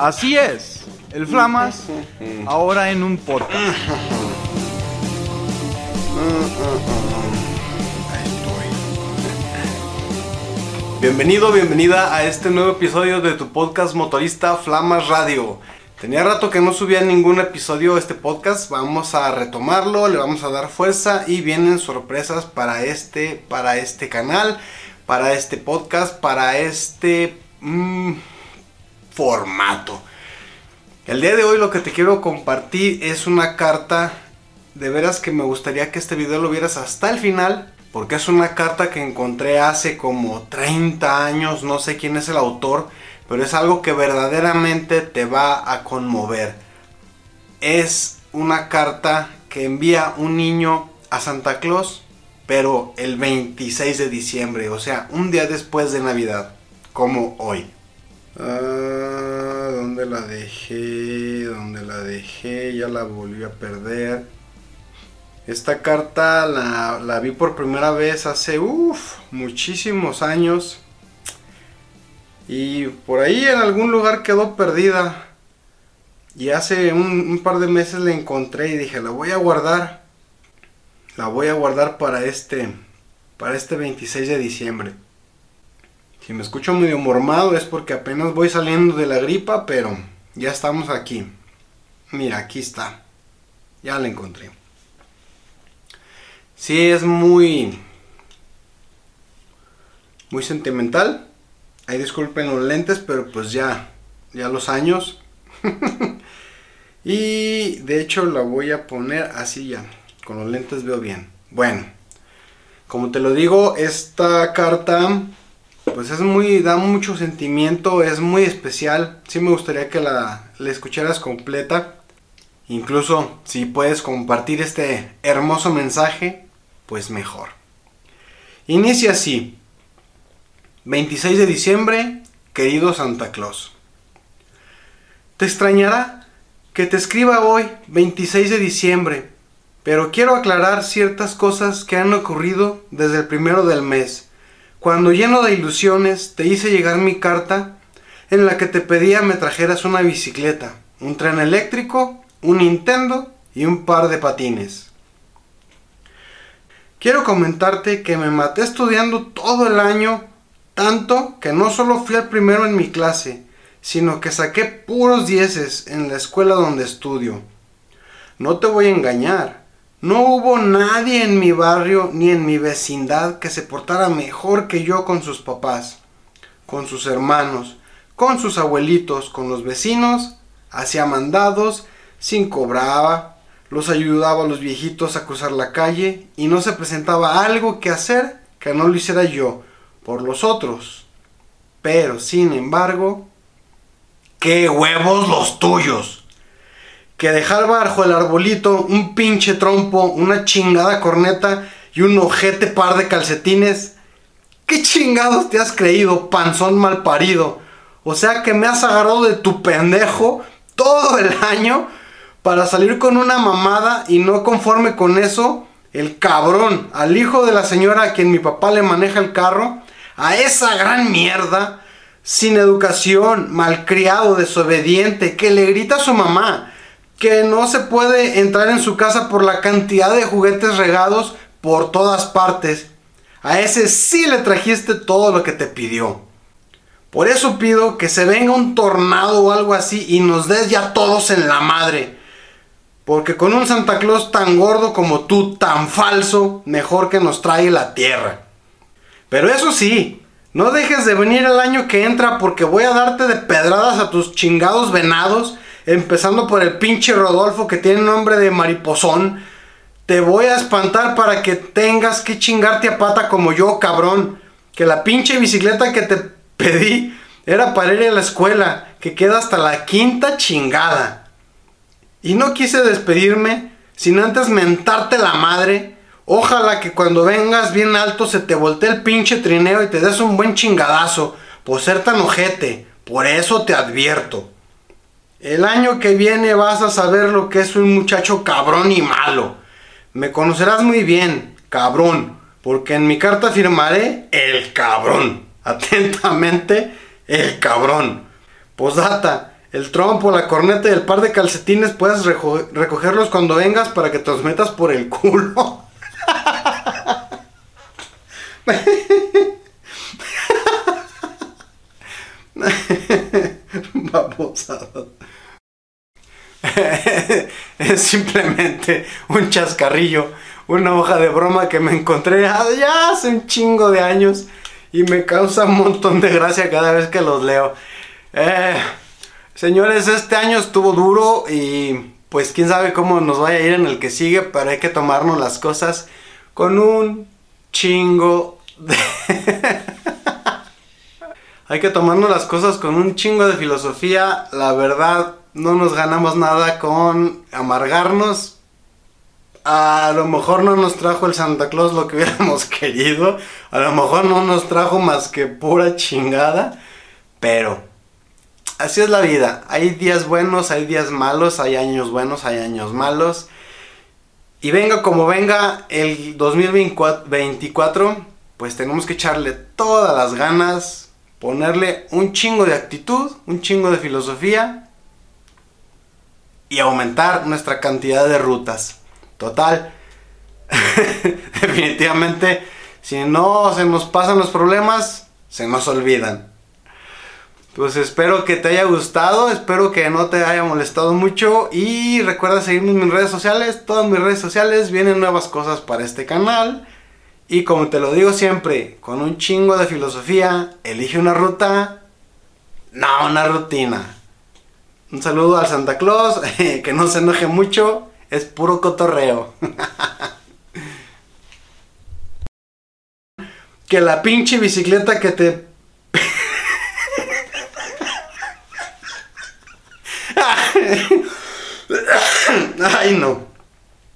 Así es, el Flamas ahora en un podcast. Bienvenido, bienvenida a este nuevo episodio de tu podcast motorista Flamas Radio. Tenía rato que no subía ningún episodio este podcast, vamos a retomarlo, le vamos a dar fuerza y vienen sorpresas para este, para este canal, para este podcast, para este mm, formato. El día de hoy lo que te quiero compartir es una carta, de veras que me gustaría que este video lo vieras hasta el final, porque es una carta que encontré hace como 30 años, no sé quién es el autor, pero es algo que verdaderamente te va a conmover. Es una carta que envía un niño a Santa Claus, pero el 26 de diciembre, o sea, un día después de Navidad, como hoy. Ah, ¿Dónde la dejé? ¿Dónde la dejé? Ya la volví a perder. Esta carta la, vi por primera vez hace muchísimos años. Y por ahí en algún lugar quedó perdida. Y hace un, par de meses la encontré y dije, la voy a guardar. La voy a guardar para este, para este 26 de diciembre. Si me escucho medio mormado es porque apenas voy saliendo de la gripa, pero ya estamos aquí. Mira, aquí está. Ya la encontré. Sí, es muy. Muy sentimental. Ahí disculpen los lentes, pero pues ya. Ya los años. y de hecho la voy a poner así ya. Con los lentes veo bien. Bueno. Como te lo digo, esta carta. Pues es muy. da mucho sentimiento. Es muy especial. Sí me gustaría que la, la escucharas completa. Incluso si puedes compartir este hermoso mensaje pues mejor. Inicia así. 26 de diciembre, querido Santa Claus. Te extrañará que te escriba hoy, 26 de diciembre, pero quiero aclarar ciertas cosas que han ocurrido desde el primero del mes, cuando lleno de ilusiones te hice llegar mi carta en la que te pedía me trajeras una bicicleta, un tren eléctrico, un Nintendo y un par de patines. Quiero comentarte que me maté estudiando todo el año, tanto que no solo fui el primero en mi clase, sino que saqué puros dieces en la escuela donde estudio. No te voy a engañar, no hubo nadie en mi barrio ni en mi vecindad que se portara mejor que yo con sus papás, con sus hermanos, con sus abuelitos, con los vecinos, hacía mandados, sin cobraba, los ayudaba a los viejitos a cruzar la calle y no se presentaba algo que hacer que no lo hiciera yo por los otros. Pero, sin embargo, ¡qué huevos los tuyos! Que dejar bajo el arbolito un pinche trompo, una chingada corneta y un ojete par de calcetines. ¿Qué chingados te has creído, panzón mal parido? O sea que me has agarrado de tu pendejo todo el año para salir con una mamada y no conforme con eso, el cabrón, al hijo de la señora a quien mi papá le maneja el carro, a esa gran mierda, sin educación, malcriado, desobediente, que le grita a su mamá, que no se puede entrar en su casa por la cantidad de juguetes regados por todas partes. A ese sí le trajiste todo lo que te pidió. Por eso pido que se venga un tornado o algo así y nos des ya todos en la madre. Porque con un Santa Claus tan gordo como tú, tan falso, mejor que nos trae la tierra. Pero eso sí, no dejes de venir el año que entra porque voy a darte de pedradas a tus chingados venados, empezando por el pinche Rodolfo que tiene nombre de mariposón. Te voy a espantar para que tengas que chingarte a pata como yo, cabrón. Que la pinche bicicleta que te pedí era para ir a la escuela, que queda hasta la quinta chingada. Y no quise despedirme sin antes mentarte la madre. Ojalá que cuando vengas bien alto se te voltee el pinche trineo y te des un buen chingadazo por ser tan ojete. Por eso te advierto. El año que viene vas a saber lo que es un muchacho cabrón y malo. Me conocerás muy bien, cabrón, porque en mi carta firmaré el cabrón. Atentamente, el cabrón. Posdata, el trompo, la corneta y el par de calcetines puedes recogerlos cuando vengas para que te los metas por el culo. es simplemente un chascarrillo, una hoja de broma que me encontré ya hace un chingo de años y me causa un montón de gracia cada vez que los leo. Eh, señores, este año estuvo duro y pues quién sabe cómo nos vaya a ir en el que sigue, pero hay que tomarnos las cosas con un chingo de... hay que tomarnos las cosas con un chingo de filosofía. La verdad, no nos ganamos nada con amargarnos. A lo mejor no nos trajo el Santa Claus lo que hubiéramos querido. A lo mejor no nos trajo más que pura chingada. Pero así es la vida. Hay días buenos, hay días malos, hay años buenos, hay años malos. Y venga como venga el 2024, pues tenemos que echarle todas las ganas, ponerle un chingo de actitud, un chingo de filosofía y aumentar nuestra cantidad de rutas. Total, definitivamente, si no se nos pasan los problemas, se nos olvidan. Pues espero que te haya gustado, espero que no te haya molestado mucho y recuerda seguirme en mis redes sociales, todas mis redes sociales vienen nuevas cosas para este canal y como te lo digo siempre, con un chingo de filosofía, elige una ruta, no una rutina. Un saludo al Santa Claus, que no se enoje mucho, es puro cotorreo. que la pinche bicicleta que te... Ay no.